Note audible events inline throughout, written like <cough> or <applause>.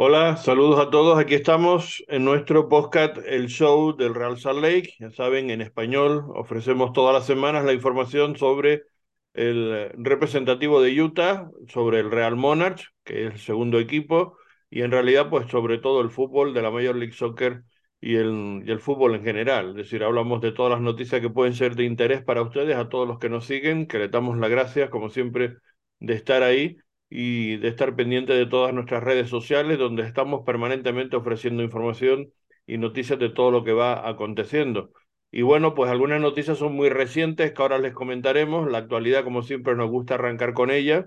Hola, saludos a todos. Aquí estamos en nuestro podcast, el show del Real Salt Lake. Ya saben, en español ofrecemos todas las semanas la información sobre el representativo de Utah, sobre el Real Monarchs, que es el segundo equipo, y en realidad, pues sobre todo el fútbol de la Major League Soccer y el, fútbol en general. Es decir, hablamos de todas las noticias que pueden ser de interés para ustedes, a todos los que nos siguen, que le damos las gracias, como siempre, de estar ahí y de estar pendiente de todas nuestras redes sociales, donde estamos permanentemente ofreciendo información y noticias de todo lo que va aconteciendo. Y bueno, pues algunas noticias son muy recientes que ahora les comentaremos. La actualidad, como siempre, nos gusta arrancar con ella.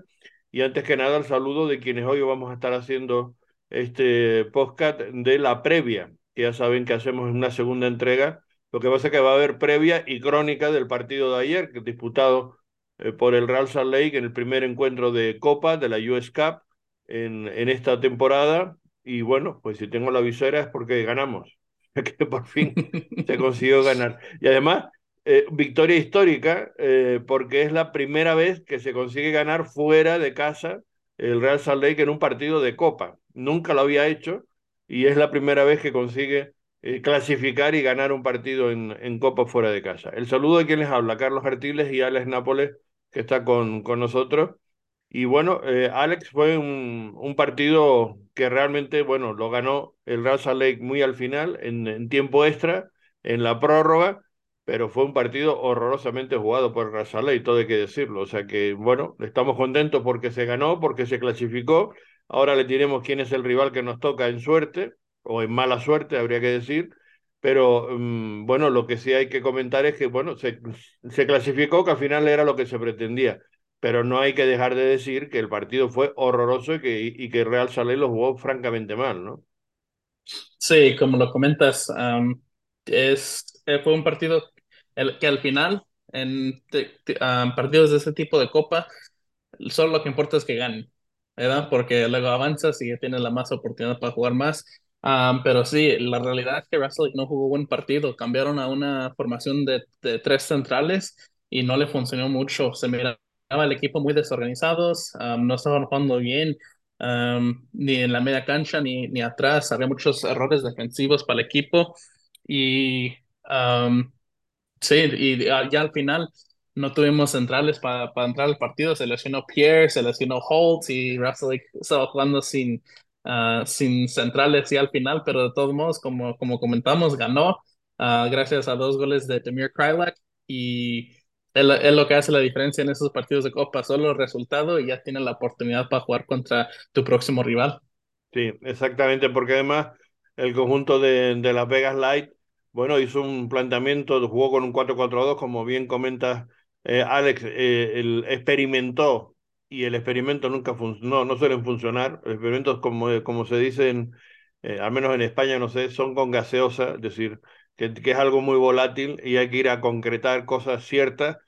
Y antes que nada, el saludo de quienes hoy vamos a estar haciendo este podcast de la previa, que ya saben que hacemos una segunda entrega. Lo que pasa es que va a haber previa y crónica del partido de ayer, que disputado eh, por el Real Salt Lake en el primer encuentro de Copa de la US Cup en, en esta temporada. Y bueno, pues si tengo la visera es porque ganamos, <laughs> que por fin se consiguió ganar. Y además, eh, victoria histórica, eh, porque es la primera vez que se consigue ganar fuera de casa el Real Salt Lake en un partido de Copa. Nunca lo había hecho y es la primera vez que consigue clasificar y ganar un partido en, en Copa fuera de casa. El saludo de quien les habla, Carlos Artiles y Alex Nápoles que está con, con nosotros. Y bueno, eh, Alex fue un, un, partido que realmente, bueno, lo ganó el Salt Lake muy al final, en, tiempo extra, en la prórroga, pero fue un partido horrorosamente jugado por Salt Lake, todo hay que decirlo. O sea que, bueno, estamos contentos porque se ganó, porque se clasificó. Ahora le diremos quién es el rival que nos toca en suerte, o en mala suerte, habría que decir pero um, bueno, lo que sí hay que comentar es que, bueno, se, se, clasificó, que al final era lo que se pretendía, pero no hay que dejar de decir que el partido fue horroroso y que, y que Real Salé lo jugó francamente mal, ¿no? Sí, como lo comentas, es, eh, fue un partido el, que al final, en partidos de ese tipo de copa, solo lo que importa es que ganen, ¿verdad? Porque luego avanzas y ya tienes la más oportunidad para jugar más. Um, pero sí, la realidad es que Russell no jugó buen partido. Cambiaron a una formación de, de, tres centrales y no le funcionó mucho. Se miraba el equipo muy desorganizados, um, no estaban jugando bien, um, ni en la media cancha ni, ni atrás. Había muchos errores defensivos para el equipo. Y sí, y ya al final no tuvimos centrales para, para entrar al partido. Se lesionó Pierre, se lesionó Holt y Russell estaba jugando sin uh, sin centrales y al final, pero de todos modos, como, como comentamos, ganó uh, gracias a dos goles de Demir Krylak y es, lo que hace la diferencia en esos partidos de Copa, solo el resultado y ya tiene la oportunidad para jugar contra tu próximo rival. Sí, exactamente, porque además el conjunto de, de Las Vegas Light, bueno, hizo un planteamiento, jugó con un 4-4-2, como bien comenta eh, Alex, eh, experimentó y el experimento nunca funcionó, no, suelen funcionar. Los experimentos, como, como se dicen, eh, al menos en España, no sé, son con gaseosa, es decir, que, que, es algo muy volátil y hay que ir a concretar cosas ciertas.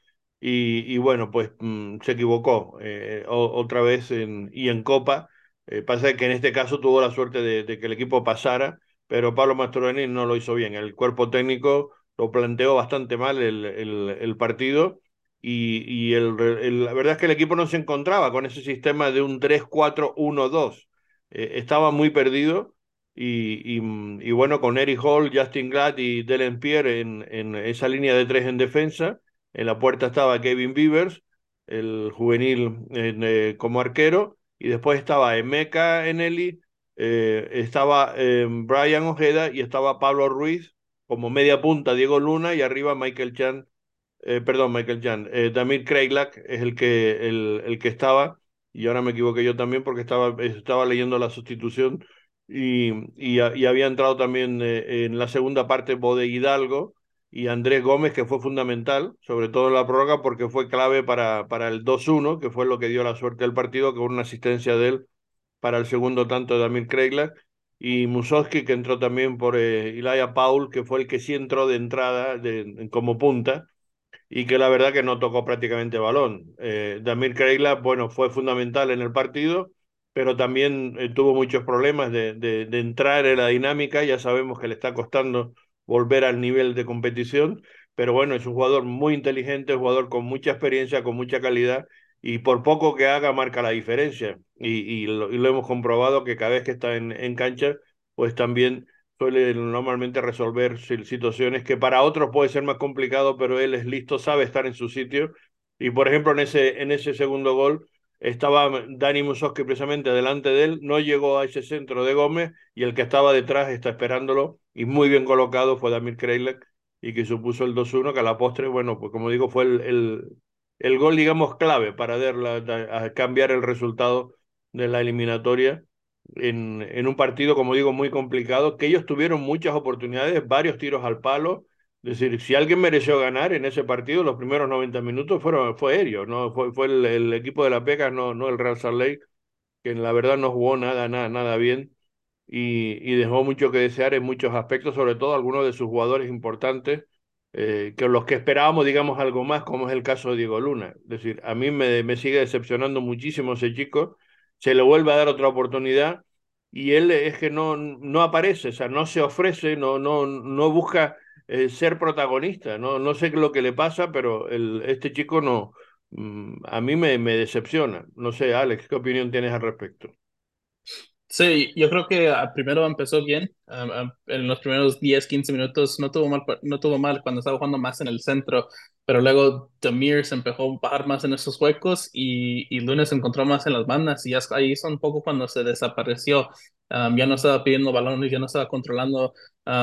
Y, y bueno, pues mmm, se equivocó eh, otra vez y en Copa. Eh, pasa que en este caso tuvo la suerte de, que el equipo pasara, pero Pablo Mastroeni no lo hizo bien. El cuerpo técnico lo planteó bastante mal el, el partido y, el, la verdad es que el equipo no se encontraba con ese sistema de un 3-4-1-2. Eh, estaba muy perdido y, y, bueno, con Eric Hall, Justin Glad y Delen Pierre en, esa línea de tres en defensa. En la puerta estaba Kevin Beavers, el juvenil en, eh, como arquero, y después estaba Emeka Eneli, eh, estaba eh, Brian Ojeda y estaba Pablo Ruiz como media punta, Diego Luna y arriba Michael Chan eh, perdón, Michael Jan, eh, Damir es el que, el, el, que estaba, y ahora me equivoqué yo también porque estaba, estaba leyendo la sustitución y, y, había entrado también eh, en la segunda parte Bode Hidalgo y Andrés Gómez, que fue fundamental, sobre todo en la prórroga, porque fue clave para, para el 2-1, que fue lo que dio la suerte del partido, con una asistencia de él para el segundo tanto de Damir Kreilak y Musowski, que entró también por eh, Ilaya Paul, que fue el que sí entró de entrada como punta y que la verdad que no tocó prácticamente balón. Eh, Damir bueno, fue fundamental en el partido, pero también eh, tuvo muchos problemas de, entrar en la dinámica, ya sabemos que le está costando volver al nivel de competición, pero bueno, es un jugador muy inteligente, jugador con mucha experiencia, con mucha calidad, y por poco que haga marca la diferencia. Y, lo, hemos comprobado que cada vez que está en cancha, pues también suele normalmente resolver situaciones que para otros puede ser más complicado, pero él es listo, sabe estar en su sitio. Y por ejemplo, en ese, en ese segundo gol estaba Dani Musoski precisamente delante de él, no llegó a ese centro de Gómez y el que estaba detrás está esperándolo y muy bien colocado fue Damir Kreilek y que supuso el 2-1, que a la postre, bueno, pues como digo, fue el, el, gol, digamos, clave para cambiar el resultado de la eliminatoria en, un partido, como digo, muy complicado, que ellos tuvieron muchas oportunidades, varios tiros al palo. Es decir, si alguien mereció ganar en ese partido, los primeros 90 minutos fueron, fue aéreo, ¿no? fue, fue el, equipo de la PECA, no, no el Real Salt Lake, que en la verdad no jugó nada, nada, nada bien y, y dejó mucho que desear en muchos aspectos, sobre todo algunos de sus jugadores importantes, eh, que los que esperábamos, digamos, algo más, como es el caso de Diego Luna. Es decir, a mí me, me sigue decepcionando muchísimo ese chico se le vuelve a dar otra oportunidad y él es que no, no aparece, o sea, no se ofrece, no, no, no busca eh, ser protagonista, no, no sé lo que le pasa, pero el, este chico no, mm, a mí me, me decepciona. No sé, Alex, ¿qué opinión tienes al respecto? Sí, yo creo que primero empezó bien. en los primeros 10, 15 minutos no tuvo, mal, no tuvo mal cuando estaba jugando más en el centro, pero luego Demir se empezó a bajar más en esos huecos y, y Lunes se encontró más en las bandas y ya ahí hizo un poco cuando se desapareció. ya no estaba pidiendo balones, ya no estaba controlando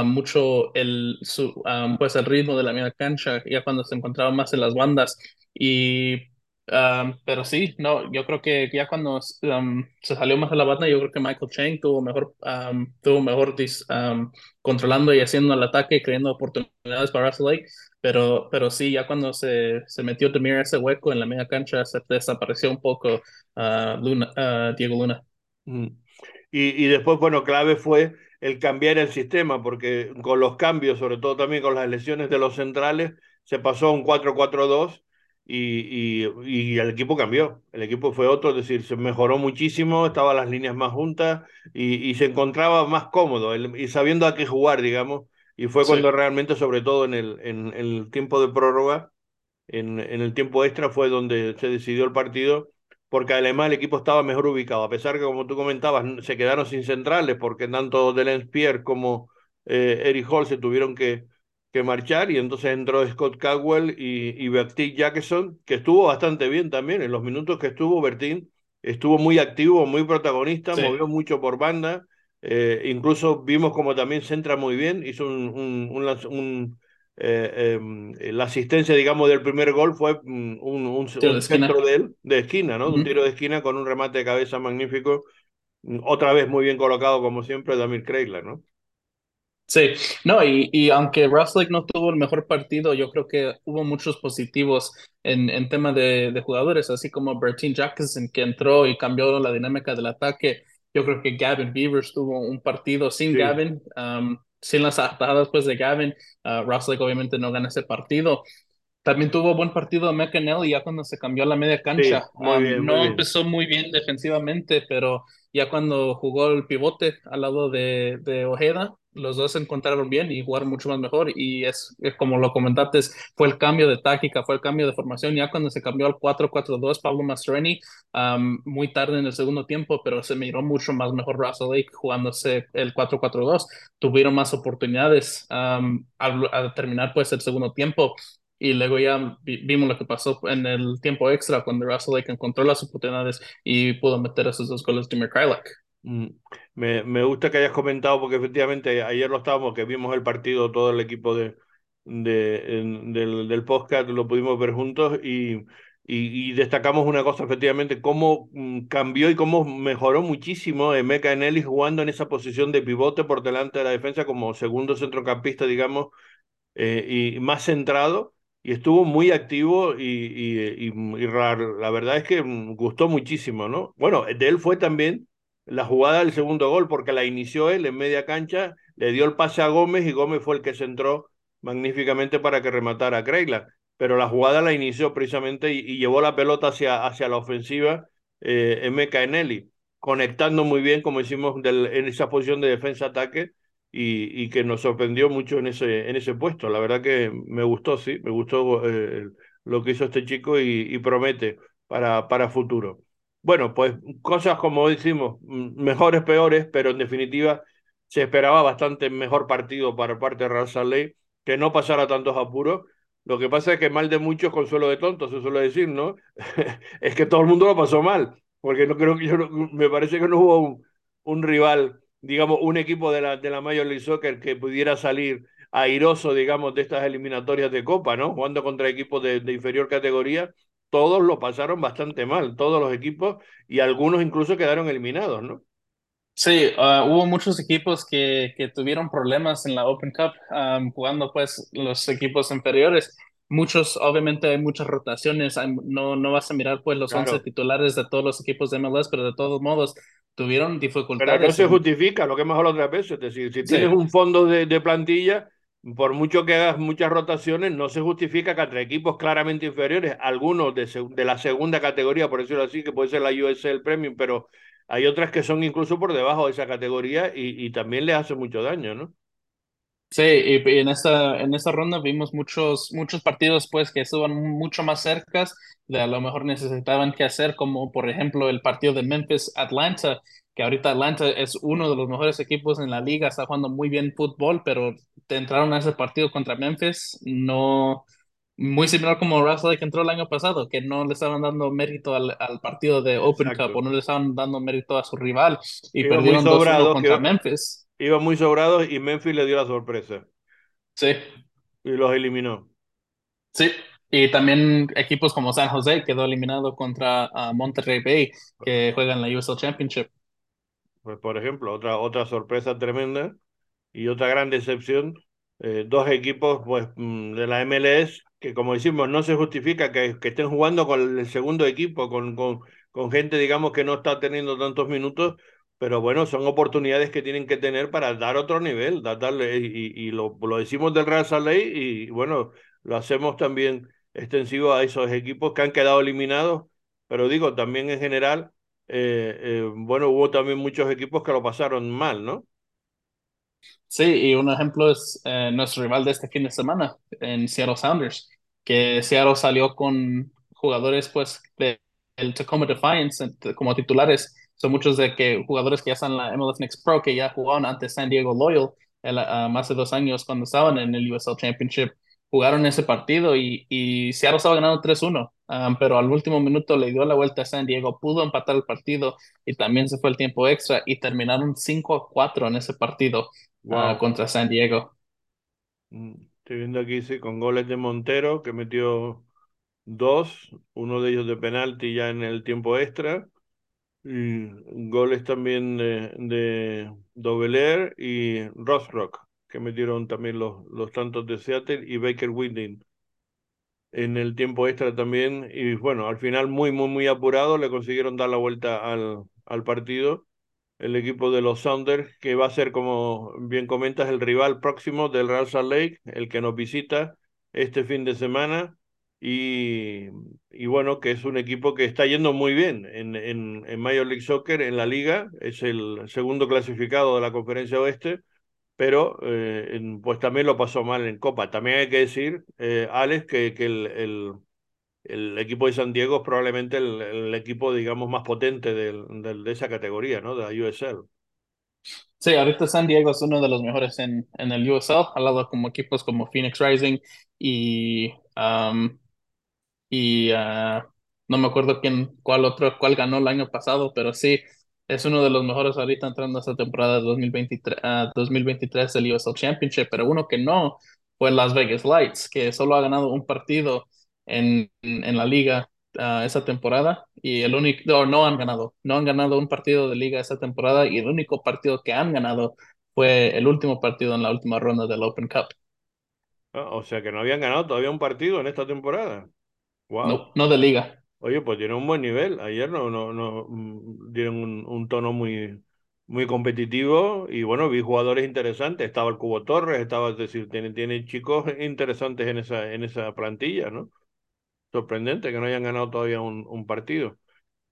mucho el, su, pues el ritmo de la media cancha, ya cuando se encontraba más en las bandas. Y pero sí, no, yo creo que ya cuando se salió más de la banda, yo creo que Michael Chang tuvo mejor, tuvo mejor controlando y haciendo el ataque creando oportunidades para Russell Lake. Pero, pero sí, ya cuando se, se metió también ese hueco en la media cancha, se desapareció un poco Luna, Diego Luna. Mm. Y, y después, bueno, clave fue el cambiar el sistema, porque con los cambios, sobre todo también con las lesiones de los centrales, se pasó a un 4-4-2 y, y, el equipo cambió, el equipo fue otro, es decir, se mejoró muchísimo, estaban las líneas más juntas y, y se encontraba más cómodo y sabiendo a qué jugar, digamos, y fue cuando realmente, sobre todo en el, en, el tiempo de prórroga, en, en, el tiempo extra fue donde se decidió el partido, porque además el equipo estaba mejor ubicado, a pesar que, como tú comentabas, se quedaron sin centrales, porque tanto Delenz Pierre como eh, Eric Hall se tuvieron que que marchar y entonces entró Scott Caldwell y, y Bertín Jackson, que estuvo bastante bien también. En los minutos que estuvo, Bertín estuvo muy activo, muy protagonista, sí. movió mucho por banda. Eh, incluso vimos como también centra muy bien, hizo un, un, un, un eh, eh, la asistencia, digamos, del primer gol fue un, un, de centro de él, de esquina, ¿no? Uh -huh. Un tiro de esquina con un remate de cabeza magnífico. Otra vez muy bien colocado, como siempre, Damir Kreila, ¿no? Sí, no, y, y aunque Russell no tuvo el mejor partido, yo creo que hubo muchos positivos en, en tema de, de, jugadores, así como Bertin Jackson, que entró y cambió la dinámica del ataque. Yo creo que Gavin Beavers tuvo un partido sin sí. Gavin, um, sin las atajadas pues, de Gavin. Uh, Russell obviamente no gana ese partido. También tuvo buen partido McAnally ya cuando se cambió a la media cancha. Sí, muy bien, um, muy no bien. empezó muy bien defensivamente, pero ya cuando jugó el pivote al lado de, de Ojeda, los dos se encontraron bien y jugaron mucho más mejor y es, es, como lo comentaste, fue el cambio de táctica, fue el cambio de formación, ya cuando se cambió al 4-4-2, Pablo Mastroeni, um, muy tarde en el segundo tiempo, pero se miró mucho más mejor Russell Lake jugándose el 4-4-2, tuvieron más oportunidades um, al, al, terminar pues el segundo tiempo y luego ya vimos lo que pasó en el tiempo extra cuando Russell Lake encontró las oportunidades y pudo meter esos dos goles de Mikhailak. Mm. Me, me, gusta que hayas comentado porque efectivamente ayer lo estábamos, que vimos el partido, todo el equipo de, de, en, del, del podcast, lo pudimos ver juntos y, y, y, destacamos una cosa, efectivamente, cómo mm, cambió y cómo mejoró muchísimo Emeka Enelli jugando en esa posición de pivote por delante de la defensa como segundo centrocampista, digamos, eh, y más centrado y estuvo muy activo y, y, y, la verdad es que mm, gustó muchísimo, ¿no? Bueno, de él fue también la jugada del segundo gol, porque la inició él en media cancha, le dio el pase a Gómez y Gómez fue el que centró magníficamente para que rematara a Kreila. Pero la jugada la inició precisamente y, llevó la pelota hacia, hacia la ofensiva eh, Emeka Eneli, conectando muy bien, como hicimos del, en esa posición de defensa-ataque y, que nos sorprendió mucho en ese, en ese puesto. La verdad que me gustó, sí, me gustó eh, lo que hizo este chico y, promete para, para futuro. Bueno, pues cosas como decimos, mejores, peores, pero en definitiva se esperaba bastante mejor partido para parte de Real que no pasara tantos apuros. Lo que pasa es que mal de muchos, consuelo de tontos, se suele decir, ¿no? <laughs> es que todo el mundo lo pasó mal, porque no creo que yo, me parece que no hubo un rival, digamos, un equipo de la, de la Major League Soccer que pudiera salir airoso, digamos, de estas eliminatorias de Copa, ¿no? Jugando contra equipos de, de inferior categoría, todos lo pasaron bastante mal, todos los equipos, y algunos incluso quedaron eliminados, ¿no? Sí, uh, hubo muchos equipos que, que, tuvieron problemas en la Open Cup um, jugando pues los equipos inferiores. Muchos, obviamente hay muchas rotaciones, hay, no, no vas a mirar pues los claro. 11 titulares de todos los equipos de MLS, pero de todos modos tuvieron dificultades. Pero no se justifica lo que hemos hablado otras veces, es decir, si tienes sí. un fondo de, de plantilla, por mucho que hagas muchas rotaciones, no se justifica que entre equipos claramente inferiores, algunos de, de, la segunda categoría, por decirlo así, que puede ser la USL Premium, pero hay otras que son incluso por debajo de esa categoría y, y también les hace mucho daño, ¿no? Sí, y, y en esta, en esta ronda vimos muchos, muchos partidos pues que estaban mucho más cerca de a lo mejor necesitaban que hacer, como por ejemplo el partido de Memphis-Atlanta, que ahorita Atlanta es uno de los mejores equipos en la liga, está jugando muy bien fútbol, pero te entraron a ese partido contra Memphis, no, muy similar como Russell que entró el año pasado, que no le estaban dando mérito al, al partido de Open Exacto. Cup o no le estaban dando mérito a su rival y iba perdieron 2-1 contra Memphis. Iba muy sobrado y Memphis le dio la sorpresa. Sí. Y los eliminó. Sí. Y también equipos como San José quedó eliminado contra uh, Monterrey Bay, que juega en la USL Championship. Pues por ejemplo, otra, otra sorpresa tremenda y otra gran decepción. Eh, dos equipos pues, de la MLS que como decimos, no se justifica que, que estén jugando con el segundo equipo, con, con, con, gente, digamos, que no está teniendo tantos minutos, pero bueno, son oportunidades que tienen que tener para dar otro nivel, darle, y, y lo, lo, decimos del Real Salt Lake y bueno, lo hacemos también extensivo a esos equipos que han quedado eliminados, pero digo, también en general, eh, eh, bueno, hubo también muchos equipos que lo pasaron mal, ¿no? Sí, y un ejemplo es eh, nuestro rival de este fin de semana en Seattle Sounders, que Seattle salió con jugadores pues del de Tacoma Defiance como titulares. Son muchos de que jugadores que ya están en la MLS Next Pro, que ya jugaron antes San Diego Loyal el, uh, más de dos años cuando estaban en el USL Championship. Jugaron ese partido y, y Seattle estaba ganando 3-1, um, pero al último minuto le dio la vuelta a San Diego, pudo empatar el partido y también se fue el tiempo extra y terminaron 5-4 en ese partido wow. uh, contra San Diego. Estoy viendo aquí, sí, con goles de Montero, que metió dos, uno de ellos de penalti ya en el tiempo extra, y goles también de, de y Rothrock, que metieron también los, los tantos de Seattle, y Baker Winding en el tiempo extra también, y bueno, al final muy, muy, muy apurado, le consiguieron dar la vuelta al, al partido el equipo de los Sounders, que va a ser, como bien comentas, el rival próximo del Real Salt Lake, el que nos visita este fin de semana. Y, y bueno, que es un equipo que está yendo muy bien en, en, en, Major League Soccer, en la liga, es el segundo clasificado de la conferencia oeste, pero eh, en, pues también lo pasó mal en Copa. También hay que decir, eh, Alex, que, que el, el el equipo de San Diego es probablemente el, el equipo, digamos, más potente del, del, de esa categoría, ¿no? De la USL. Sí, ahorita San Diego es uno de los mejores en, en el USL, al lado como equipos como Phoenix Rising y, um, y uh, no me acuerdo quién, cuál otro, cuál ganó el año pasado, pero sí, es uno de los mejores ahorita entrando a esta temporada 2023, uh, 2023 del USL Championship, pero uno que no fue Las Vegas Lights, que solo ha ganado un partido en, en la liga uh, esa temporada y el único, no, no han ganado, no han ganado un partido de liga esa temporada y el único partido que han ganado fue el último partido en la última ronda del Open Cup. Oh, o sea que no habían ganado todavía un partido en esta temporada. Wow. No, no de liga. Oye, pues tienen un buen nivel. Ayer no, no, no dieron un, un tono muy, muy competitivo y bueno, vi jugadores interesantes. Estaba el Cubo Torres, estaba, es decir, tiene, tiene chicos interesantes en esa, en esa plantilla, ¿no? sorprendente que no hayan ganado todavía un, un partido.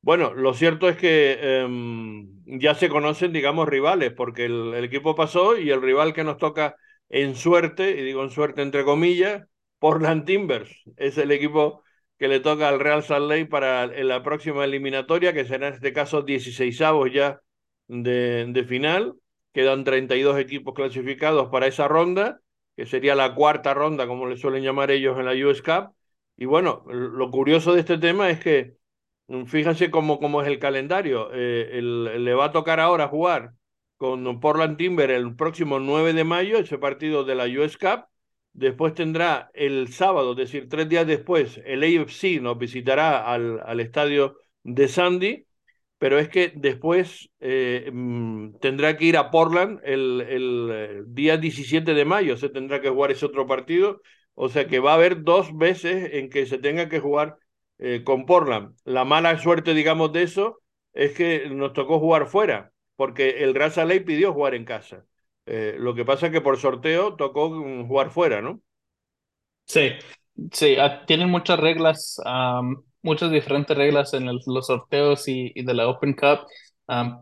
Bueno, lo cierto es que eh, ya se conocen, digamos, rivales, porque el, el, equipo pasó y el rival que nos toca en suerte, y digo en suerte entre comillas, Portland Timbers, es el equipo que le toca al Real Salt Lake para la próxima eliminatoria, que será en este caso 16 ya de, final. Quedan 32 equipos clasificados para esa ronda, que sería la cuarta ronda, como le suelen llamar ellos en la US Cup. Y bueno, lo curioso de este tema es que mm, fíjense cómo, cómo es el calendario. Eh, le va a tocar ahora jugar con Portland Timber el próximo 9 de mayo, ese partido de la US Cup. Después tendrá el sábado, es decir, tres días después, el AFC nos visitará al, al estadio de Sandy pero es que después eh, mm, tendrá que ir a Portland el, el, eh, día 17 de mayo, se tendrá que jugar ese otro partido, o sea que va a haber dos veces en que se tenga que jugar eh, con Portland. La mala suerte, digamos, de eso es que nos tocó jugar fuera, porque el Raza Ley pidió jugar en casa. Lo que pasa es que por sorteo tocó jugar fuera, ¿no? Sí, sí, ah, tienen muchas reglas muchas diferentes reglas en los sorteos y, de la Open Cup.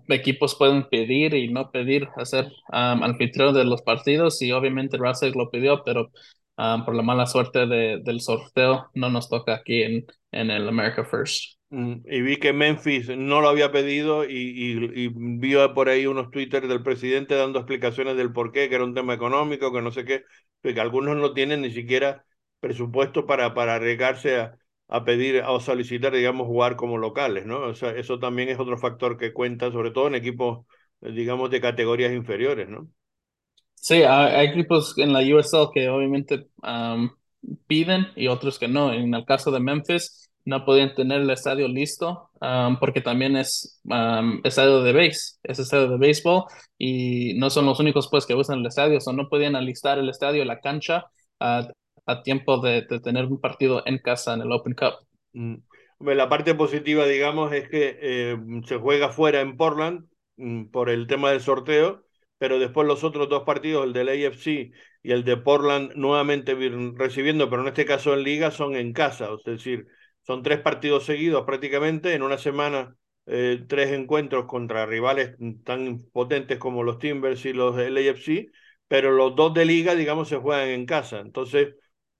equipos pueden pedir y no pedir hacer um, anfitrión de los partidos y obviamente Russell lo pidió, pero por la mala suerte de, del sorteo no nos toca aquí en, en el America First. Mm, y vi que Memphis no lo había pedido y, y, y por ahí unos twitters del presidente dando explicaciones del por qué, que era un tema económico, que no sé qué, que algunos no tienen ni siquiera presupuesto para, para arriesgarse a, a pedir o solicitar, digamos, jugar como locales, ¿no? O sea, eso también es otro factor que cuenta, sobre todo en equipos, digamos, de categorías inferiores, ¿no? Sí, hay, equipos en la USL que obviamente piden y otros que no. En el caso de Memphis, no podían tener el estadio listo porque también es estadio de base, es estadio de béisbol y no son los únicos pues que usan el estadio, o no podían alistar el estadio, la cancha uh, a tiempo de, tener un partido en casa en el Open Cup. Mm. La parte positiva, digamos, es que eh, se juega fuera en Portland mm, por el tema del sorteo, pero después los otros dos partidos, el del AFC y el de Portland, nuevamente recibiendo, pero en este caso en liga, son en casa, es decir, son tres partidos seguidos prácticamente, en una semana eh, tres encuentros contra rivales tan potentes como los Timbers y los del AFC, pero los dos de liga, digamos, se juegan en casa. Entonces,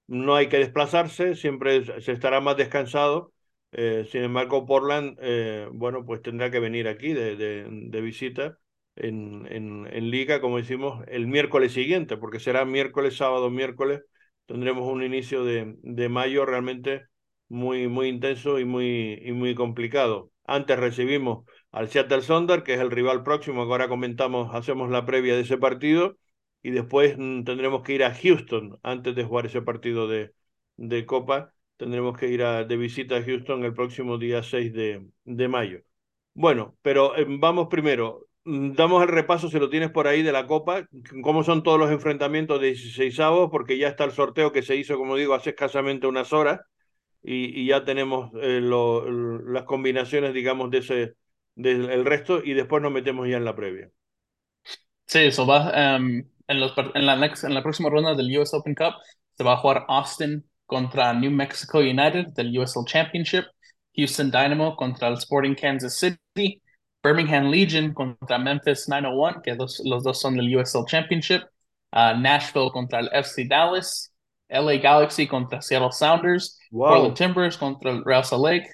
no hay que desplazarse, siempre se estará más descansado. Eh, sin embargo, Portland, eh, bueno, pues tendrá que venir aquí de, de, visita en, en, en, liga, como decimos, el miércoles siguiente, porque será miércoles, sábado, miércoles. Tendremos un inicio de, de mayo realmente muy, muy intenso y muy, y muy complicado. Antes recibimos al Seattle Sonder, que es el rival próximo, que ahora comentamos, hacemos la previa de ese partido y después mm, tendremos que ir a Houston antes de jugar ese partido de, de Copa. Tendremos que ir a, de visita a Houston el próximo día 6 de, de mayo. Bueno, pero em, vamos primero. Mm, damos el repaso, si lo tienes por ahí, de la Copa, cómo son todos los enfrentamientos de 16 avos, porque ya está el sorteo que se hizo, como digo, hace escasamente unas horas, y, y ya tenemos eh, lo, las combinaciones, digamos, de ese, del resto, y después nos metemos ya en la previa. Sí, eso va. Em, en, los, en, la next, en la próxima ronda del US Open Cup se va a jugar Austin contra New Mexico United del USL Championship, Houston Dynamo contra el Sporting Kansas City, Birmingham Legion contra Memphis 901, que dos, los dos son del USL Championship, uh, Nashville contra el FC Dallas, LA Galaxy contra Seattle Sounders, wow. Portland Timbers contra el Real Salt Lake.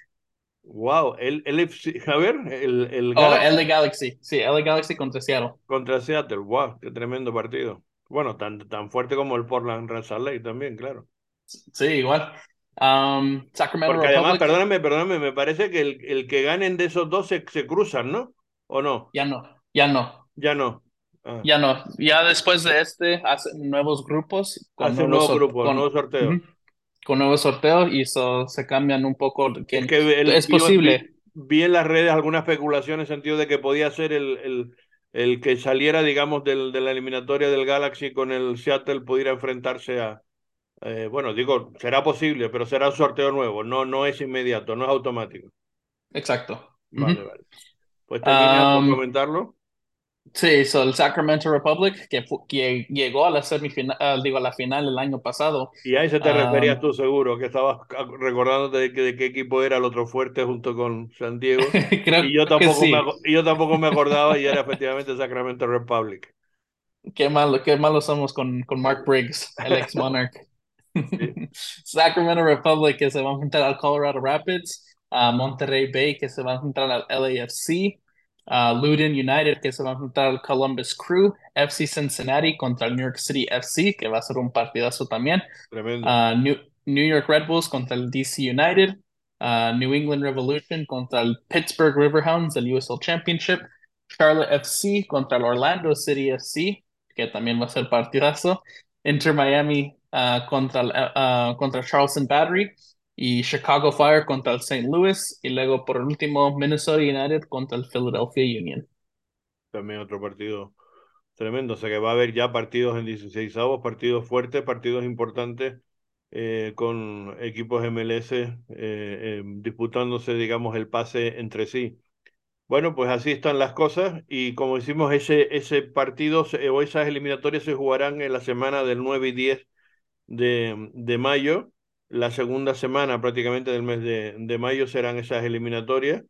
Wow, el, el, a ver, el, el oh, Galaxy. LA Galaxy, sí, LA Galaxy contra Seattle. Contra Seattle, wow, qué tremendo partido. Bueno, tan, tan fuerte como el Portland Real Salt Lake también, claro. Sí, igual. Um, Sacramento Porque además, perdóname, perdóname, me parece que el, el que ganen de esos dos se, se, cruzan, ¿no? ¿O no? Ya no, ya no. Ya no. Ah. Ya no. Ya después de este hacen nuevos grupos. Hacen nuevos grupos, nuevos sorteos con nuevos sorteos y eso se cambian un poco. Que, es, que es posible. Vi, en las redes alguna especulación en el sentido de que podía ser el, el, el que saliera, digamos, del, de la eliminatoria del Galaxy con el Seattle pudiera enfrentarse a. Eh, bueno, digo, será posible, pero será un sorteo nuevo, no, no es inmediato, no es automático. Exacto. Vale, vale. Pues termina por comentarlo. Sí, so el Sacramento Republic, que, que llegó a la semifinal, ah, digo, a la final el año pasado. Y a eso te referías tú seguro, que estabas recordándote de, de, qué equipo era el otro fuerte junto con San Diego. <laughs> y, yo tampoco me, yo tampoco me acordaba y era efectivamente Sacramento Republic. <laughs> Qué malo, qué malo somos con, con Mark Briggs, el ex Monarch. Sí, <laughs> Sacramento Republic que se va a enfrentar al Colorado Rapids, a Monterrey Bay que se va a enfrentar al LAFC, Loudoun United que se va a enfrentar al Columbus Crew, FC Cincinnati contra el New York City FC que va a ser un partidazo también, tremendo. a New, New York Red Bulls contra el DC United, a New England Revolution contra el Pittsburgh Riverhounds del USL Championship, Charlotte FC contra el Orlando City FC que también va a ser partidazo. Inter Miami uh, contra, el, uh, contra Charleston Battery y Chicago Fire contra el St. Louis y luego por último Minnesota United contra el Philadelphia Union. También otro partido tremendo, o sea que va a haber ya partidos en 16 avos, partidos fuertes, partidos importantes eh, con equipos MLS eh, eh, disputándose, digamos, el pase entre sí. Bueno, pues así están las cosas y como decimos, ese, ese partido o esas eliminatorias se jugarán en la semana del 9 y 10 de, de mayo. La segunda semana prácticamente del mes de, mayo serán esas eliminatorias.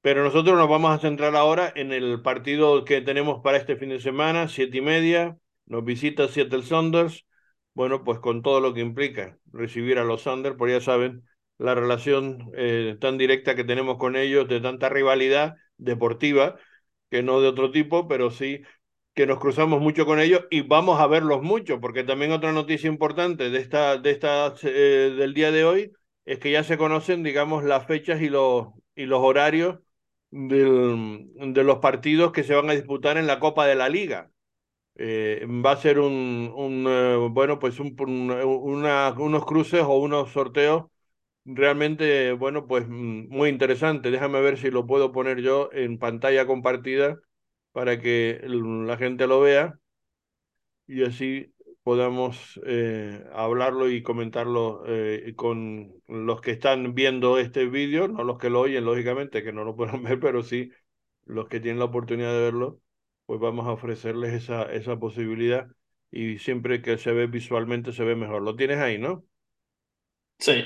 Pero nosotros nos vamos a centrar ahora en el partido que tenemos para este fin de semana, siete y media. Nos visita Seattle Saunders. Bueno, pues con todo lo que implica recibir a los Saunders, porque ya saben la relación eh, tan directa que tenemos con ellos, de tanta rivalidad deportiva, que no de otro tipo, pero sí que nos cruzamos mucho con ellos y vamos a verlos mucho, porque también otra noticia importante de esta, de esta, eh, del día de hoy es que ya se conocen, digamos, las fechas y los, y los horarios del, de los partidos que se van a disputar en la Copa de la Liga. Eh, va a ser un, un eh, bueno, pues un, un, una, unos cruces o unos sorteos realmente, bueno, pues mm, muy interesante. Déjame ver si lo puedo poner yo en pantalla compartida para que la gente lo vea y así podamos eh, hablarlo y comentarlo eh, con los que están viendo este vídeo, no los que lo oyen, lógicamente, que no lo <laughs> pueden ver, pero sí los que tienen la oportunidad de verlo, pues vamos a ofrecerles esa, esa posibilidad y siempre que se ve visualmente se ve mejor. Lo tienes ahí, ¿no? Sí.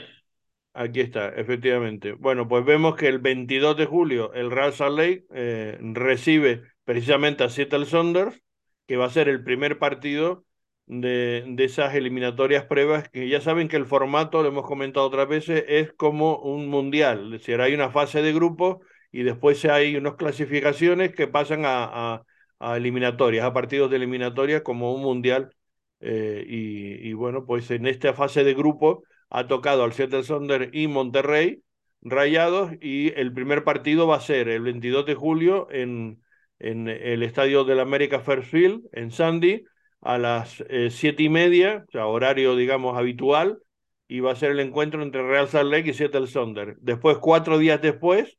Aquí está, efectivamente. Bueno, pues vemos que el 22 de julio el Real Salt Lake eh, recibe precisamente a Seattle Saunders, que va a ser el primer partido de, de, esas eliminatorias pruebas, que ya saben que el formato, lo hemos comentado otras veces, es como un mundial, es decir, hay una fase de grupo y después hay unas clasificaciones que pasan a, a, eliminatorias, a partidos de eliminatorias como un mundial. Eh, y, y bueno, pues en esta fase de grupo ha tocado al Seattle Sonder y Monterrey Rayados y el primer partido va a ser el 22 de julio en, en el estadio del America Fairfield en Sandy a las eh, siete y media, o sea, horario digamos habitual, y va a ser el encuentro entre Real Salt Lake y Seattle Sonder. Después, cuatro días después,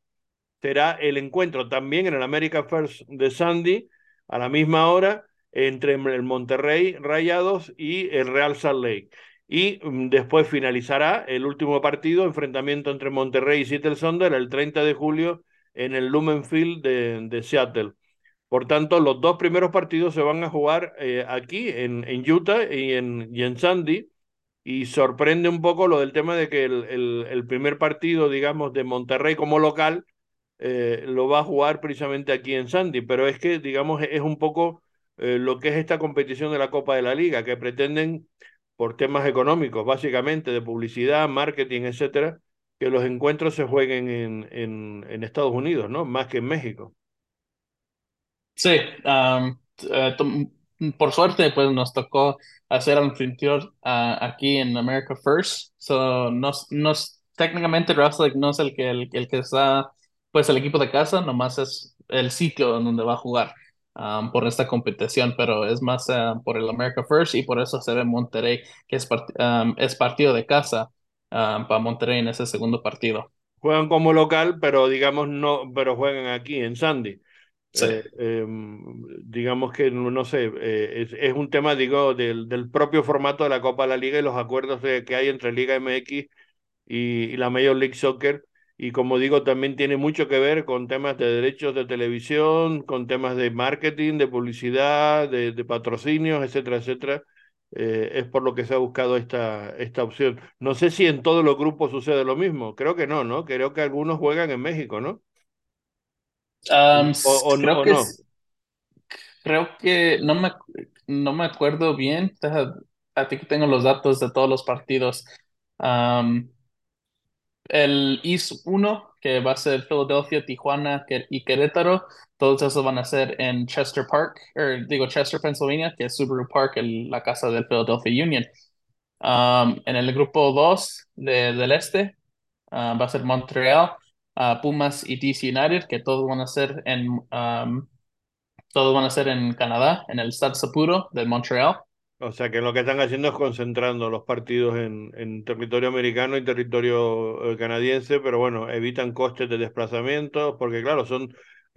será el encuentro también en el America First de Sandy a la misma hora entre el Monterrey Rayados y el Real Salt Lake y um, después finalizará el último partido, enfrentamiento entre Monterrey y Seattle Sonder, el 30 de julio en el Lumen Field de, de Seattle. Por tanto, los dos primeros partidos se van a jugar eh, aquí en, en, Utah y en, y en Sandy. Y sorprende un poco lo del tema de que el, el, el primer partido, digamos, de Monterrey como local, eh, lo va a jugar precisamente aquí en Sandy. Pero es que, digamos, es un poco eh, lo que es esta competición de la Copa de la Liga, que pretenden por temas económicos, básicamente, de publicidad, marketing, etcétera, que los encuentros se jueguen en, en, Estados Unidos, ¿no? Más que en México. Sí, um, uh, por suerte, pues nos tocó hacer anfitrión uh, aquí en America First. So, nos, nos, técnicamente, Wrestling no es el que, el, el que está, pues, el equipo de casa, nomás es el sitio donde va a jugar um, por esta competición, pero es más uh, por el America First y por eso se ve Monterrey, que es, part um, es partido de casa um, para Monterrey en ese segundo partido. Juegan como local, pero digamos no, pero juegan aquí en Sandy. Sí. Eh, eh, digamos que no sé, eh, es, es, un tema, digo, del, del, propio formato de la Copa de la Liga y los acuerdos de, que hay entre Liga MX y, y la Major League Soccer y como digo, también tiene mucho que ver con temas de derechos de televisión, con temas de marketing, de publicidad, de, de patrocinios, etcétera, etcétera. Eh, es por lo que se ha buscado esta, esta opción. No sé si en todos los grupos sucede lo mismo, creo que no, ¿no? Creo que algunos juegan en México, ¿no? Um, o, o, creo o que no. Creo que no me, no me acuerdo bien. aquí tengo los datos de todos los partidos. Um, el East 1, que va a ser Filadelfia, Tijuana y Querétaro, todos esos van a ser en Chester Park, er, digo Chester, Pennsylvania, que es Subaru Park, la casa del Philadelphia Union. Um, en el grupo 2 del este uh, va a ser Montreal, uh, Pumas y DC United, que todos van a ser en um, todos van a ser en Canadá, en el Stade Saputo de Montreal. O sea que lo que están haciendo es concentrando los partidos en, en territorio americano y territorio eh, canadiense, pero bueno, evitan costes de desplazamiento, porque claro, son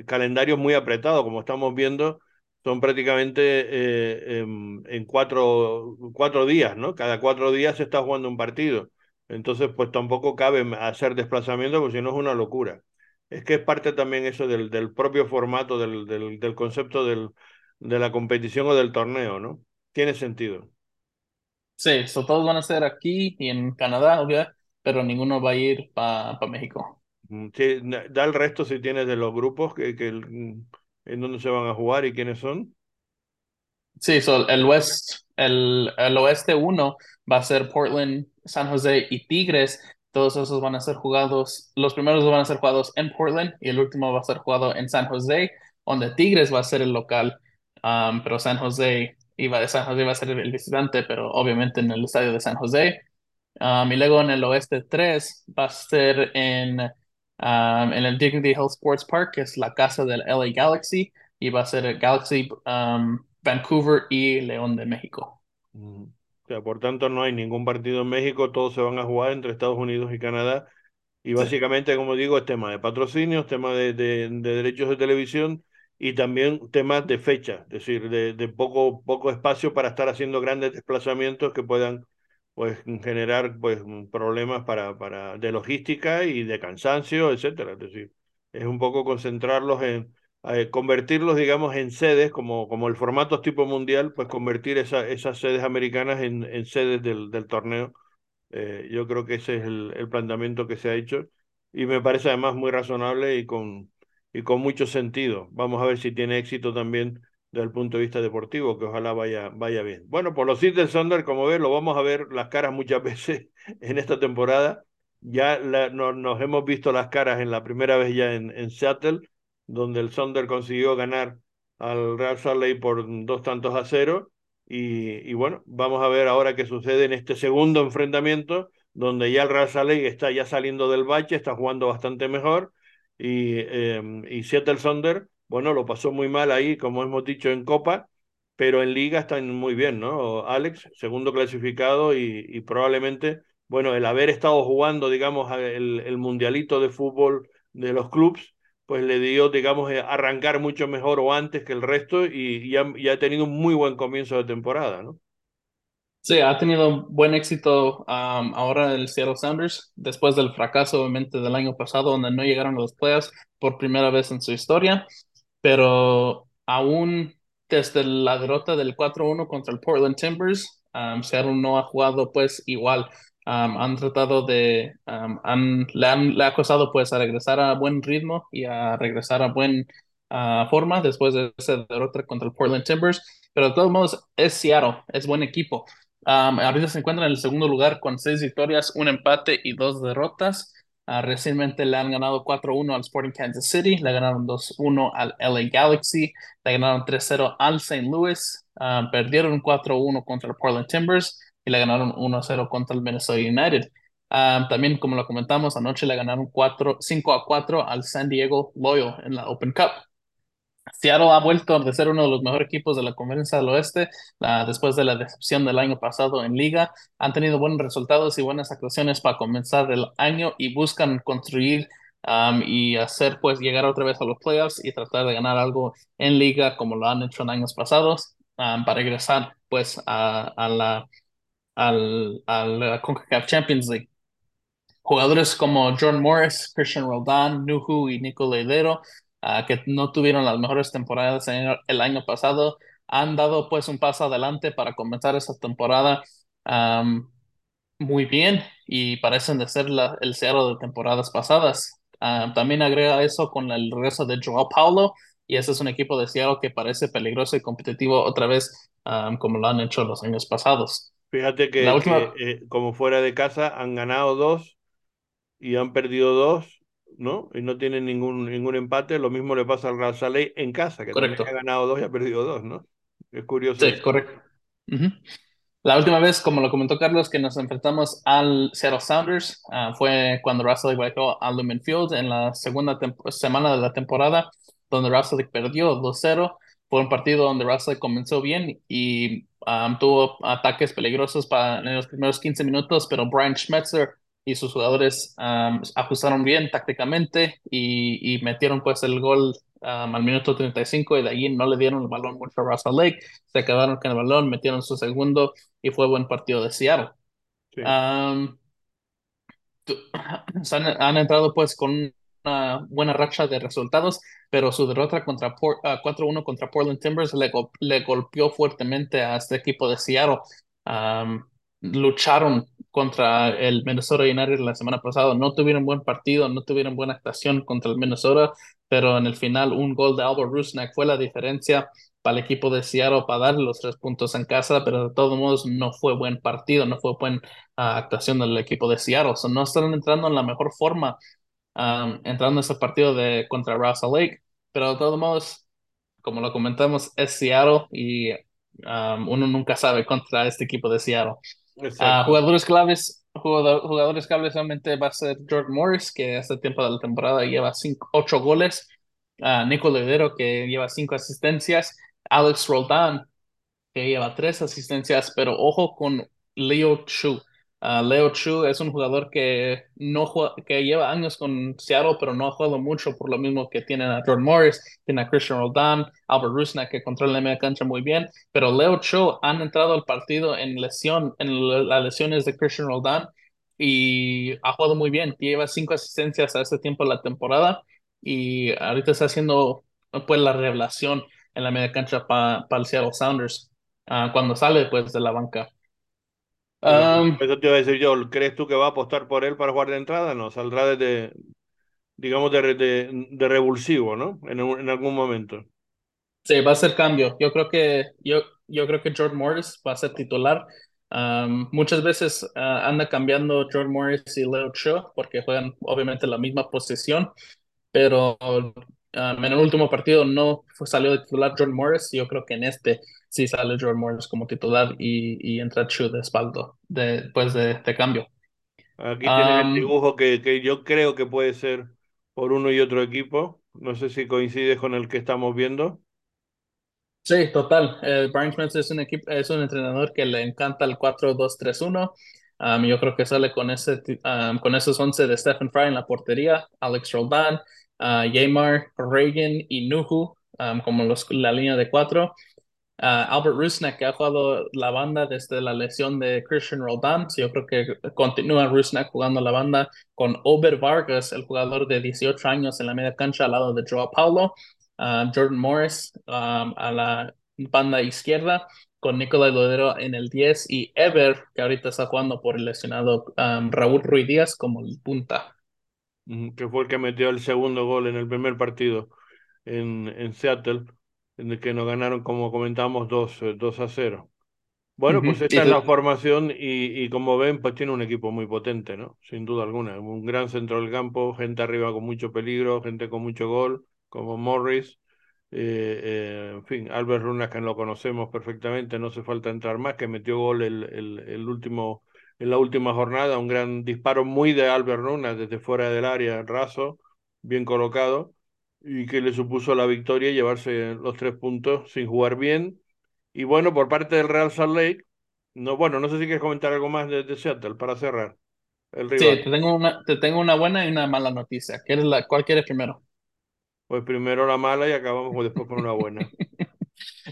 calendarios muy apretados, como estamos viendo, son prácticamente eh, en, en cuatro, cuatro días, ¿no? Cada cuatro días se está jugando un partido. Entonces, pues tampoco cabe hacer desplazamiento, porque si no es una locura. Es que es parte también eso del, del propio formato, del, del, del concepto del, de la competición o del torneo, ¿no? Tiene sentido. Sí, todos van a ser aquí y en Canadá, pero ninguno va a ir para México. Mm, sí, da el resto si tienes de los grupos que, que en dónde se van a jugar y quiénes son. Sí, el, West, el, el oeste 1 va a ser Portland, San José y Tigres. Todos esos van a ser jugados, los primeros van a ser jugados en Portland y el último va a ser jugado en San José, donde Tigres va a ser el local, um, pero San José iba de San José iba a ser el visitante, pero obviamente en el estadio de San José. Um, y luego en el oeste 3 va a ser en, um, en el Dignity Health Sports Park, que es la casa del LA Galaxy, y va a ser el Galaxy um, Vancouver y León de México. O sea, por tanto, no hay ningún partido en México, todos se van a jugar entre Estados Unidos y Canadá. Y básicamente, como digo, es tema de patrocinios, tema de, de, de derechos de televisión y también temas de fecha, es decir, de, de, poco, poco espacio para estar haciendo grandes desplazamientos que puedan pues, generar pues, problemas para, para, de logística y de cansancio, etcétera. Es decir, es un poco concentrarlos en, eh, convertirlos, digamos, en sedes, como, como el formato tipo mundial, pues convertir esa, esas sedes americanas en, en sedes del, del torneo. Eh, yo creo que ese es el, el planteamiento que se ha hecho y me parece además muy razonable y con y con mucho sentido. Vamos a ver si tiene éxito también desde el punto de vista deportivo, que ojalá vaya, vaya bien. Bueno, por los Seattle Thunder, como ves, lo vamos a ver las caras muchas <laughs> veces en esta temporada. Ya nos hemos visto las caras en la primera vez ya en, en Seattle, donde el Thunder consiguió ganar al Real Salt por dos tantos a cero. Y, y, bueno, vamos a ver ahora qué sucede en este segundo enfrentamiento, donde ya el Real Salt está ya saliendo del bache, está jugando bastante mejor y, eh, y Seattle Thunder, bueno, lo pasó muy mal ahí, como hemos dicho, en Copa, pero en Liga están muy bien, ¿no? Alex, segundo clasificado y, probablemente, bueno, el haber estado jugando, digamos, el, el mundialito de fútbol de los clubes, pues le dio, digamos, eh, arrancar mucho mejor o antes que el resto y, y, ha, ha tenido un muy buen comienzo de temporada, ¿no? Sí, ha tenido buen éxito um, ahora el Seattle Sounders, después del fracaso, obviamente, del año pasado, donde no llegaron a los playoffs por primera vez en su historia, pero aún desde la derrota del 4-1 contra el Portland Timbers, um, Seattle no ha jugado pues igual. Um, han tratado de, han, le, han, le ha costado pues a regresar a buen ritmo y a regresar a buen uh, forma después de esa derrota contra el Portland Timbers, pero de todos modos es Seattle, es buen equipo. Um, ahorita se encuentra en el segundo lugar con seis victorias, un empate y dos derrotas. Uh, recientemente le han ganado 4-1 al Sporting Kansas City, le ganaron 2-1 al LA Galaxy, le ganaron 3-0 al St. Louis, uh, perdieron 4-1 contra el Portland Timbers y le ganaron 1-0 contra el Minnesota United. También, como lo comentamos, anoche le ganaron 4, 5-4 al San Diego Loyal en la Open Cup. Seattle ha vuelto a ser uno de los mejores equipos de la Conferencia del Oeste después de la decepción del año pasado en Liga. Han tenido buenos resultados y buenas actuaciones para comenzar el año y buscan construir y hacer pues llegar otra vez a los playoffs y tratar de ganar algo en Liga como lo han hecho en años pasados para regresar pues a, a la al, a la CONCACAF Champions League. Jugadores como John Morris, Christian Roldan, Nuhu y Nico Leidero uh, que no tuvieron las mejores temporadas en el año pasado, han dado pues un paso adelante para comenzar esa temporada um, muy bien y parecen de ser la, el cero de temporadas pasadas. Uh, también agrega eso con el regreso de Joao Paulo y ese es un equipo de Seattle que parece peligroso y competitivo otra vez um, como lo han hecho los años pasados. Fíjate que, que última, eh, como fuera de casa han ganado dos y han perdido dos, ¿no? Y no tienen ningún, ningún empate. Lo mismo le pasa al Salt en casa, que también ha correcto. ganado dos y ha perdido dos, ¿no? Es curioso Sí, eso. correcto. Ujú. La última vez, como lo comentó Carlos, que nos enfrentamos al Seattle Sounders ah, fue cuando Russell viajó a Lumen Field en la segunda semana de la temporada, donde Russell perdió 2-0. Fue un partido donde Russell comenzó bien y ah, tuvo ataques peligrosos para, en los primeros 15 minutos, pero Brian Schmetzer y sus jugadores ah, ajustaron bien tácticamente y, y metieron pues el gol um, al minuto 35 y de allí no le dieron el balón mucho a Russell Lake, se quedaron con el balón, metieron su segundo y fue buen partido de Seattle. Sí, Um, <clears throat> han, han, entrado pues con una buena racha de resultados, pero su derrota contra uh, 4-1 contra Portland Timbers le, go le, golpeó fuertemente a este equipo de Seattle. Lucharon contra el Minnesota United la semana pasada, no tuvieron buen partido, no tuvieron buena actuación contra el Minnesota, pero en el final un gol de Albert Rusnak fue la diferencia para el equipo de Seattle para darle los tres puntos en casa, pero de todos modos no fue buen partido, no fue buena uh, actuación del equipo de Seattle. So, no están entrando en la mejor forma um, entrando en ese partido de contra Russell Lake, pero de todos modos, como lo comentamos, es Seattle y um, uno nunca sabe contra este equipo de Seattle. Exacto. jugadores claves, jugador, jugadores claves realmente va a ser George Morris, que este tiempo de la temporada lleva cinco, ocho goles, uh, Nico Ledero, que lleva cinco asistencias, Alex Roldan, que lleva tres asistencias, pero ojo con Leo Chu. Uh, Leo Chu es un jugador que no que lleva años con Seattle, pero no ha jugado mucho por lo mismo que tienen a Jordan Morris, tiene a Christian Roldan, Albert Rusnak que controla la media cancha muy bien, pero Leo Chu han entrado al partido en lesión, en las lesiones de Christian Roldan y ha jugado muy bien, lleva cinco asistencias a este tiempo de la temporada y ahorita está haciendo pues la revelación en la media cancha para pa el Seattle Sounders uh, cuando sale pues de la banca. Claro. Um, Eso te iba a decir yo, ¿crees tú que va a apostar por él para jugar de entrada? No, saldrá desde, digamos, de, de, de revulsivo, ¿no? En, en algún momento. sí, va a ser cambio. Yo creo que yo, yo creo que George Morris va a ser titular. Um, muchas veces uh, anda cambiando George Morris y Leo Cho porque juegan obviamente la misma posición, pero um, en el último partido no fue, salió de titular John Morris. Yo creo que en este sí sale John Morris como titular y, y entra Chu de espaldo después de, de, cambio. Aquí tienes el Um, dibujo que, que yo creo que puede ser por uno y otro equipo. No sé si coincides con el que estamos viendo. sí, total. Eh, Brian Schmitz es un, equipo, es un entrenador que le encanta el 4-2-3-1. Um, yo creo que sale con, ese, um, con esos 11 de Stephen Fry en la portería, Alex Roldan, uh, Yamar, Reagan y Nuhu um, como los, la línea de cuatro. Albert Rusnak, que ha jugado la banda desde la lesión de Christian Roldan. Yo creo que continúa Rusnak jugando la banda con Ober Vargas, el jugador de 18 años en la media cancha al lado de Joao Paulo. Jordan Morris um, a la banda izquierda con Nicolai Lodero en el 10 y Ever, que ahorita está jugando por el lesionado um, Raúl Ruiz Díaz como el punta. que fue el que metió el segundo gol en el primer partido en, en Seattle, en el que nos ganaron, como comentábamos, 2, 2 a 0. Uh Bueno, pues esta es la formación y, y, como ven, pues tiene un equipo muy potente, ¿no? Sin duda alguna. Un gran centro del campo, gente arriba con mucho peligro, gente con mucho gol, como Morris. Eh, eh, en fin, Albert Runas, que lo conocemos perfectamente, no hace falta entrar más, que metió gol el, el, el último, en la última jornada, un gran disparo muy de Albert Runas desde fuera del área, raso, bien colocado, y que le supuso la victoria y llevarse los tres puntos sin jugar bien y bueno, por parte del Real Salt Lake, no, bueno, no sé si quieres comentar algo más de, de Seattle para cerrar el Sí, rival. te tengo una, te tengo una buena y una mala noticia. ¿Quieres la, ¿Cuál quieres primero? Pues primero la mala y acabamos después con una buena. <laughs>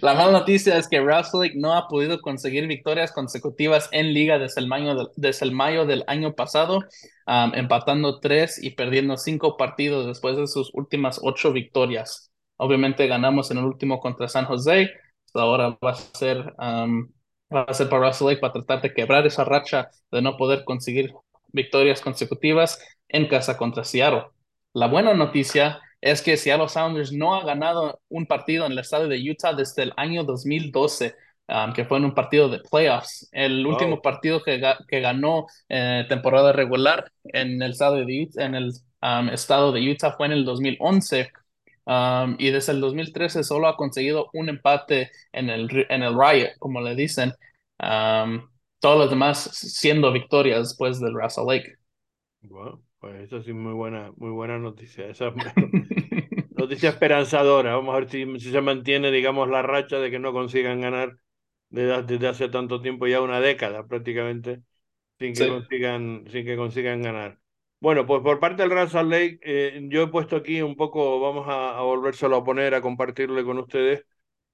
La mala noticia es que Russell no ha podido conseguir victorias consecutivas en liga desde el mayo, desde el mayo del año pasado, empatando tres y perdiendo cinco partidos después de sus últimas ocho victorias. Obviamente ganamos en el último contra San José, ahora va a ser, um, va a ser para Lake para tratar de quebrar esa racha de no poder conseguir victorias consecutivas en casa contra Seattle. La buena noticia es que Seattle Sounders no ha ganado un partido en el estadio de Utah desde el año 2012. um, que fue en un partido de playoffs. El último partido que, ga- que ganó eh, temporada regular en el estado de Utah, en el um, estado de Utah fue en el 2011. um, y desde el 2013 solo ha conseguido un empate en el, en el Riot, como le dicen. Um, todos los demás siendo victorias después del Russell Lake. wow, pues eso sí, muy buena, muy buena noticia. Esa es <laughs> <laughs> noticia esperanzadora. Vamos a ver si, si se mantiene, digamos, la racha de que no consigan ganar desde, desde hace tanto tiempo, ya una década prácticamente, sin que Sí. consigan, sin que consigan ganar. Bueno, pues por parte del Real Salt Lake, eh, yo he puesto aquí un poco, vamos a, a volvérselo a poner, a compartirle con ustedes,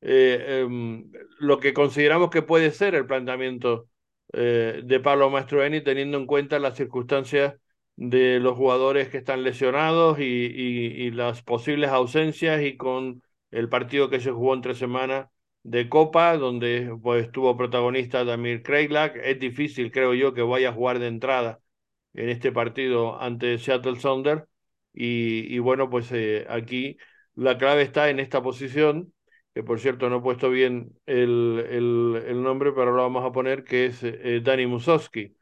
eh, em, lo que consideramos que puede ser el planteamiento eh, de Pablo Mastroeni, teniendo en cuenta las circunstancias de los jugadores que están lesionados y, y, las posibles ausencias y con el partido que se jugó entre semanas de Copa, donde pues estuvo protagonista Damir Kreilak. Es difícil, creo yo, que vaya a jugar de entrada en este partido ante Seattle Sounders. Y, y bueno, pues eh, aquí la clave está en esta posición, que por cierto no he puesto bien el, el, el nombre, pero lo vamos a poner, que es eh, Dani Musowski,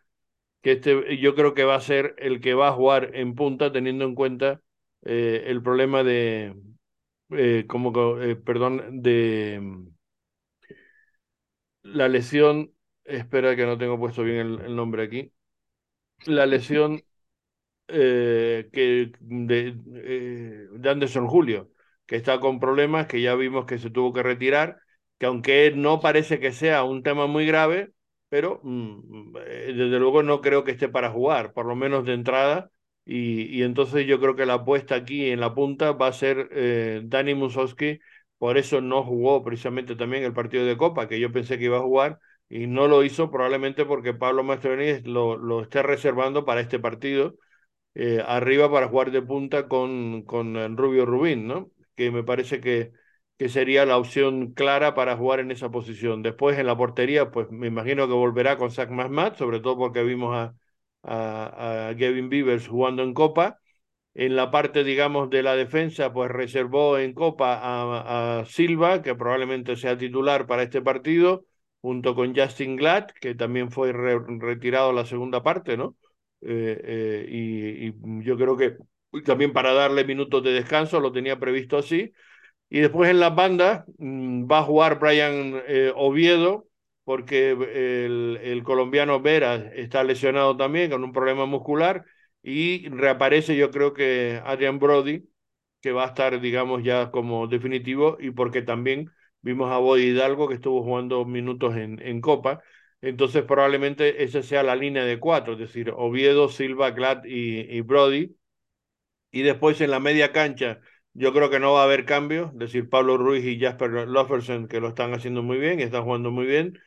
que este yo creo que va a ser el que va a jugar en punta, teniendo en cuenta eh, el problema de, eh, como, eh, perdón, de la lesión, espera que no tengo puesto bien el, nombre aquí, la lesión eh, que de, de Anderson Julio, que está con problemas, que ya vimos que se tuvo que retirar, que aunque no parece que sea un tema muy grave, pero mm, eh, desde luego no creo que esté para jugar, por lo menos de entrada. Y, y entonces yo creo que la apuesta aquí en la punta va a ser eh, Dani Musowski, por eso no jugó precisamente también el partido de Copa, que yo pensé que iba a jugar, y no lo hizo probablemente porque Pablo Mastroeni lo, lo esté reservando para este partido eh, arriba para jugar de punta con, con Rubio Rubín, ¿no? Que me parece que, que sería la opción clara para jugar en esa posición. Después en la portería, pues me imagino que volverá con Zach Masmat, sobre todo porque vimos a, a, a Kevin Beavers jugando en Copa. En la parte, digamos, de la defensa, pues reservó en Copa a, a Silva, que probablemente sea titular para este partido, junto con Justin Glad, que también fue re retirado la segunda parte, ¿no? Eh, eh, y, yo creo que también para darle minutos de descanso lo tenía previsto así. Y después en las bandas mmm, va a jugar Brian eh, Oviedo, porque el, el, colombiano Vera está lesionado también con un problema muscular. Y reaparece, yo creo que Adrian Brody, que va a estar, digamos, ya como definitivo, y porque también vimos a Boy Hidalgo que estuvo jugando minutos en, en Copa. Entonces probablemente esa sea la línea de cuatro, es decir, Oviedo, Silva, Glad y, Brody. Y después en la media cancha yo creo que no va a haber cambio, es decir, Pablo Ruiz y Jasper Lofferson que lo están haciendo muy bien, están jugando muy bien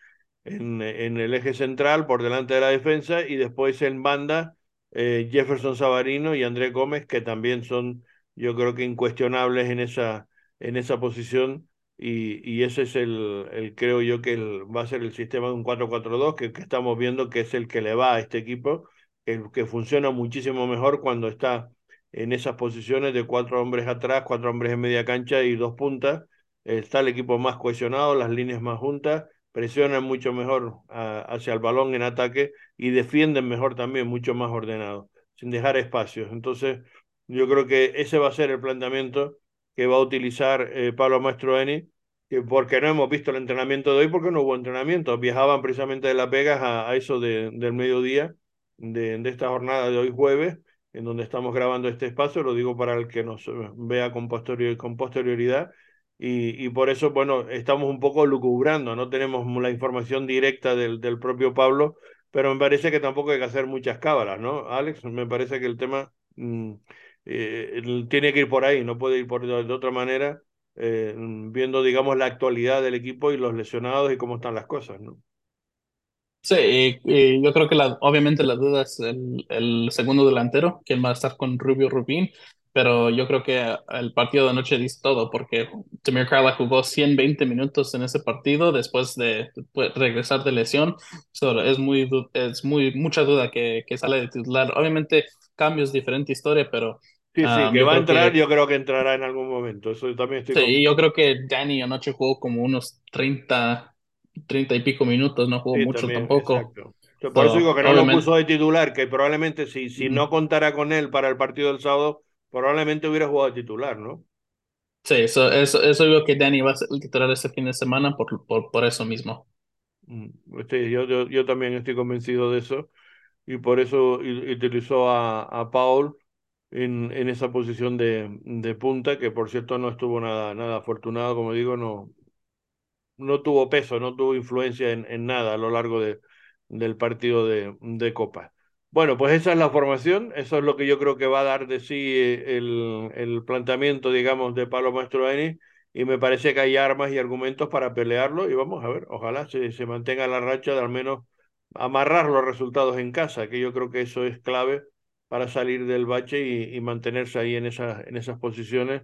en, en el eje central por delante de la defensa y después en banda eh, Jefferson Savarino y André Gómez que también son yo creo que incuestionables en esa, en esa posición. Y, y, ese es el, el creo yo que el, va a ser el sistema de un 4-4-2 que, que, estamos viendo que es el que le va a este equipo, el que funciona muchísimo mejor cuando está en esas posiciones de cuatro hombres atrás, cuatro hombres en media cancha y dos puntas. Está el equipo más cohesionado, las líneas más juntas, presionan mucho mejor hacia el balón en ataque y defienden mejor también, mucho más ordenado, sin dejar espacios. Entonces, yo creo que ese va a ser el planteamiento que va a utilizar eh, Pablo Mastroeni, que porque no hemos visto el entrenamiento de hoy, porque no hubo entrenamiento. Viajaban precisamente de Las Vegas a, a eso de, del mediodía de, de, esta jornada de hoy jueves, en donde estamos grabando este espacio, lo digo para el que nos vea con, posterior, con posterioridad. Y, por eso, bueno, estamos un poco lucubrando, no tenemos la información directa del, propio Pablo, pero me parece que tampoco hay que hacer muchas cábalas, ¿no, Alex? Me parece que el tema mmm, eh, tiene que ir por ahí, no puede ir por de, de otra manera, eh, viendo, digamos, la actualidad del equipo y los lesionados y cómo están las cosas, ¿no? Sí, y, yo creo que la, obviamente la duda es el, el, segundo delantero, quien va a estar con Rubio Rubín, pero yo creo que el partido de anoche dice todo, porque Tamir Carla jugó 120 minutos en ese partido después de regresar de lesión, so, es muy, es muy, mucha duda que, que sale de titular. Obviamente cambios, diferente historia, pero Sí, sí, um, que va a entrar, que, yo creo que entrará en algún momento. Eso también estoy sí, con... yo creo que Danny anoche jugó como unos 30 treinta y pico minutos, no jugó Sí, mucho también, tampoco. exacto. Por eso So, digo que no lo puso de titular, que probablemente si, si mm, no contara con él para el partido del sábado, probablemente hubiera jugado de titular, ¿no? sí, eso, eso, eso digo que Danny va a ser el titular este fin de semana por, por, por eso mismo. Mm, Sí, yo, yo, yo también estoy convencido de eso y por eso utilizó a, a Paul en, en esa posición de, de punta, que por cierto no estuvo nada, nada afortunado, como digo, no, no tuvo peso, no tuvo influencia en, en nada a lo largo de, del partido de, de Copa. Bueno, pues esa es la formación, eso es lo que yo creo que va a dar de sí eh, el, el planteamiento, digamos, de Pablo Mastroeni, y me parece que hay armas y argumentos para pelearlo, y vamos a ver, ojalá se, se mantenga la racha de al menos amarrar los resultados en casa, que yo creo que eso es clave para salir del bache y, y mantenerse ahí en esas, en esas posiciones,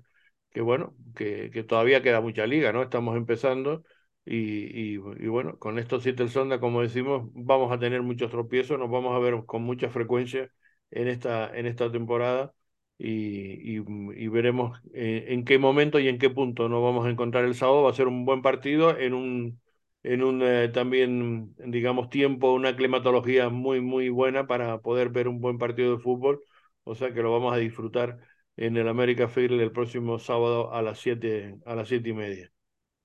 que bueno, que, que todavía queda mucha liga, ¿no? Estamos empezando y, y, bueno, con estos Seattle Sonda, como decimos, vamos a tener muchos tropiezos, nos vamos a ver con mucha frecuencia en esta, en esta temporada y, y, y veremos eh, en qué momento y en qué punto nos vamos a encontrar el sábado. Va a ser un buen partido en un, en un eh, también, digamos, tiempo, una climatología muy, muy buena para poder ver un buen partido de fútbol. O sea que lo vamos a disfrutar en el America Field el próximo sábado a las siete, a las siete y media.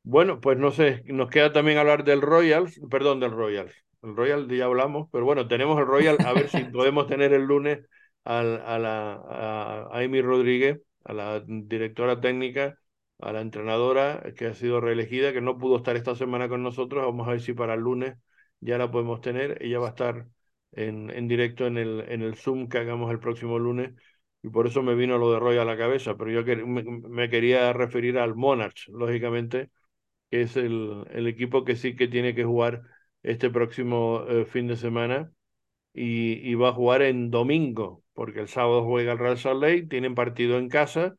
Bueno, pues no sé, nos queda también hablar del Royal, perdón, del Royal. El Royal ya hablamos, pero bueno, tenemos el Royal, a ver si <laughs> podemos tener el lunes al, a, la, a, Amy Rodríguez, a la directora técnica, a la entrenadora que ha sido reelegida, que no pudo estar esta semana con nosotros. Vamos a ver si para el lunes ya la podemos tener. Ella va a estar en, en directo en el, en el Zoom que hagamos el próximo lunes. Y por eso me vino lo de Royal a la cabeza, pero yo me, me quería referir al Monarch, lógicamente, que es el, el equipo que sí que tiene que jugar este próximo eh, fin de semana y, y, va a jugar en domingo, porque el sábado juega el Real Salt Lake, tienen partido en casa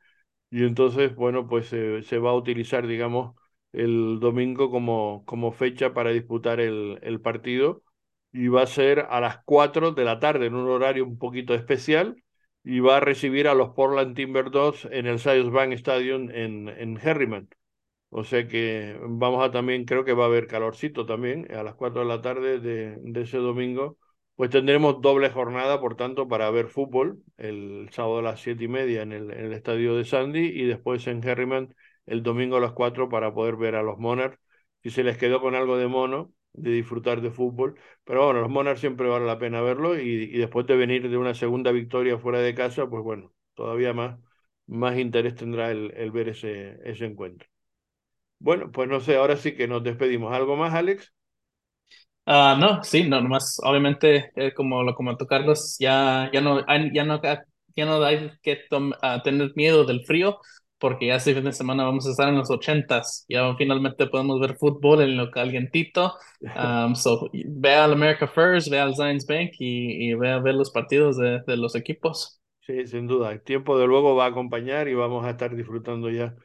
y entonces, bueno, pues eh, se va a utilizar, digamos, el domingo como, como fecha para disputar el, el partido y va a ser a las 4 de la tarde en un horario un poquito especial y va a recibir a los Portland Timbers en el Sayers Bank Stadium en, en. O sea que vamos a también, creo que va a haber calorcito también a las 4 de la tarde de, de ese domingo. Pues tendremos doble jornada, por tanto, para ver fútbol el sábado a las siete y media en el, el estadio de Sandy y después en Herriman el domingo a las 4 para poder ver a los Monarchs. Si se les quedó con algo de mono, de disfrutar de fútbol. Pero bueno, los Monarchs siempre vale la pena verlo y, y después de venir de una segunda victoria fuera de casa, pues bueno, todavía más, más interés tendrá el, el ver ese, ese encuentro. Bueno, pues no sé, ahora sí que nos despedimos. ¿Algo más, Alex? Ah, no, sí, no, nomás, obviamente, eh, como lo comentó Carlos, ya, ya no, ya no, ya no hay que ah, tener miedo del frío, porque ya este fin de semana vamos a estar en los ochentas, ya finalmente podemos ver fútbol en lo calientito, <laughs> um, so, ve al America First, ve al Zions Bank y, y ve a ver los partidos de, de los equipos. Sí, sin duda. El tiempo de luego va a acompañar y vamos a estar disfrutando ya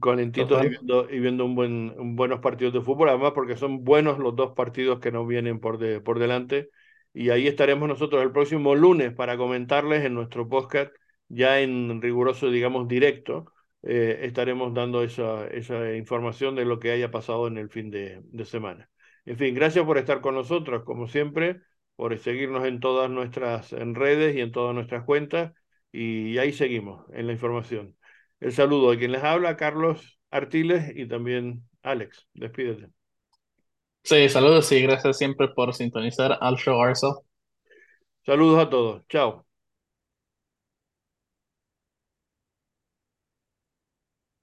calentitos y viendo, y viendo un buen, un buenos partidos de fútbol, además porque son buenos los dos partidos que nos vienen por, de, por delante. Y ahí estaremos nosotros el próximo lunes para comentarles en nuestro podcast, ya en riguroso, digamos, directo, eh, estaremos dando esa, esa información de lo que haya pasado en el fin de, de semana. En fin, gracias por estar con nosotros, como siempre, por seguirnos en todas nuestras en redes y en todas nuestras cuentas. Y ahí seguimos en la información. El saludo a quien les habla, Carlos Artiles y también Alex. Despídete. Sí, saludos y gracias siempre por sintonizar al show Arso. Saludos a todos. Chao.